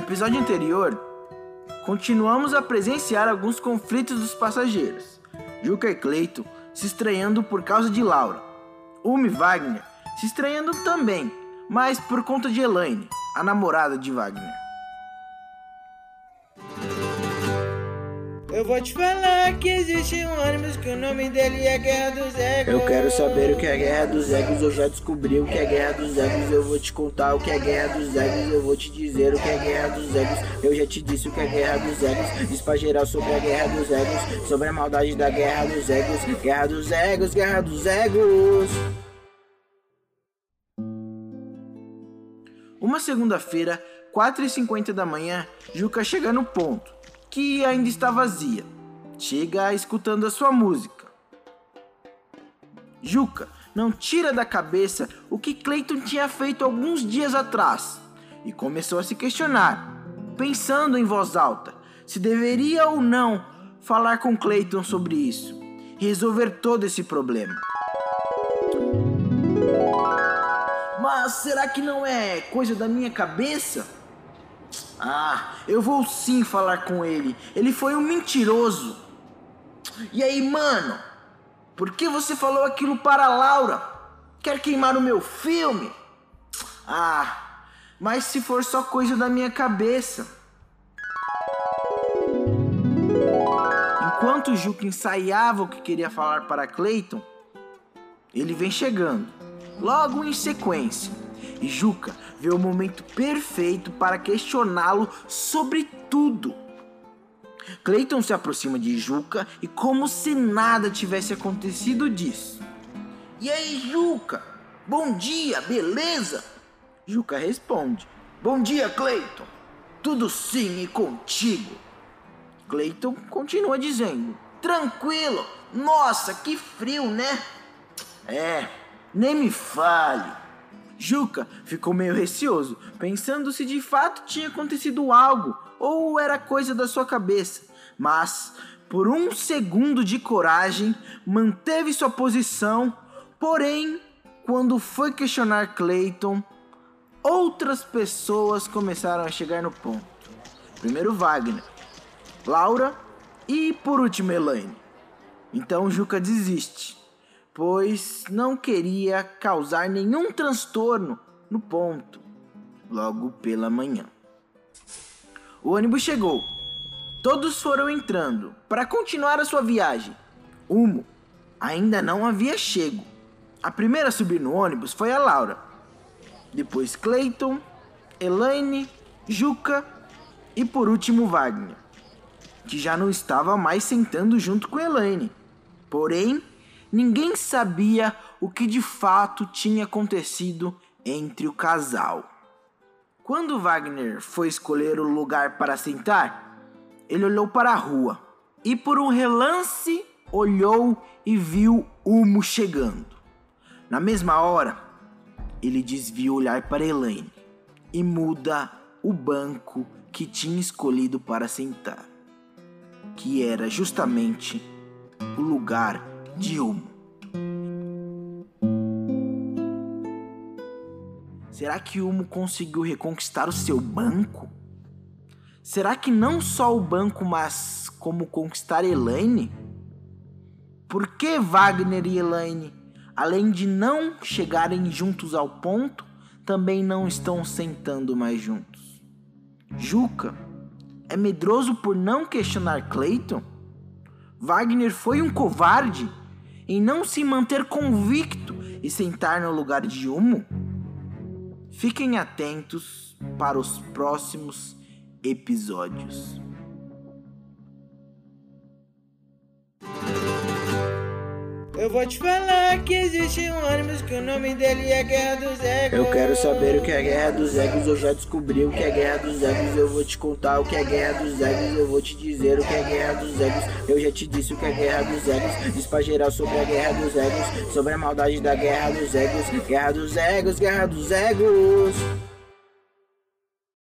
episódio anterior, continuamos a presenciar alguns conflitos dos passageiros. Juca e Cleito se estranhando por causa de Laura. Uma e Wagner se estranhando também, mas por conta de Elaine, a namorada de Wagner. Eu vou te falar que existe um ônibus que o nome dele é Guerra dos Egos. Eu quero saber o que é Guerra dos Egos, eu já descobri o que é Guerra dos Egos, eu vou te contar o que é Guerra dos Egos, eu vou te dizer o que é Guerra dos Egos, eu já te disse o que é Guerra dos Egos, diz pra geral sobre a Guerra dos Egos, sobre a maldade da Guerra dos Egos, Guerra dos Egos, Guerra dos Egos. Uma segunda-feira, 4h50 da manhã, Juca chega no ponto que ainda está vazia. Chega escutando a sua música. Juca não tira da cabeça o que Clayton tinha feito alguns dias atrás e começou a se questionar, pensando em voz alta se deveria ou não falar com Clayton sobre isso resolver todo esse problema. Mas será que não é coisa da minha cabeça? Ah, eu vou sim falar com ele. Ele foi um mentiroso. E aí, mano? Por que você falou aquilo para a Laura? Quer queimar o meu filme? Ah, mas se for só coisa da minha cabeça. Enquanto Juca ensaiava o que queria falar para Clayton, ele vem chegando, logo em sequência. Juca vê o momento perfeito para questioná-lo sobre tudo. Clayton se aproxima de Juca e, como se nada tivesse acontecido, diz: E aí, Juca? Bom dia, beleza? Juca responde: Bom dia, Clayton. Tudo sim e contigo. Clayton continua dizendo: Tranquilo. Nossa, que frio, né? É, nem me fale. Juca ficou meio receoso, pensando se de fato tinha acontecido algo ou era coisa da sua cabeça, mas por um segundo de coragem manteve sua posição. Porém, quando foi questionar Clayton, outras pessoas começaram a chegar no ponto. Primeiro Wagner, Laura e por último Elaine. Então Juca desiste pois não queria causar nenhum transtorno no ponto, logo pela manhã. O ônibus chegou. Todos foram entrando para continuar a sua viagem. Humo ainda não havia chego. A primeira a subir no ônibus foi a Laura. Depois Clayton, Elaine, Juca e por último Wagner, que já não estava mais sentando junto com Elaine. Porém, ninguém sabia o que de fato tinha acontecido entre o casal. Quando Wagner foi escolher o lugar para sentar, ele olhou para a rua e, por um relance, olhou e viu Humo chegando. Na mesma hora, ele desvia o olhar para Elaine e muda o banco que tinha escolhido para sentar, que era justamente o lugar humo. Será que Humo conseguiu reconquistar o seu banco? Será que não só o banco, mas como conquistar Elaine? Por que Wagner e Elaine, além de não chegarem juntos ao ponto, também não estão sentando mais juntos? Juca é medroso por não questionar Clayton? Wagner foi um covarde? Em não se manter convicto e sentar no lugar de Humo? Fiquem atentos para os próximos episódios. Eu vou te falar que existe um ônibus que o nome dele é Guerra dos Egos. Eu quero saber o que é Guerra dos Egos, eu já descobri o que é Guerra dos Egos, eu vou te contar o que é Guerra dos Egos, eu vou te dizer o que é Guerra dos Egos, eu já te disse o que é Guerra dos Egos, diz pra geral sobre a Guerra dos Egos, sobre a maldade da Guerra dos Egos, Guerra dos Egos, Guerra dos Egos.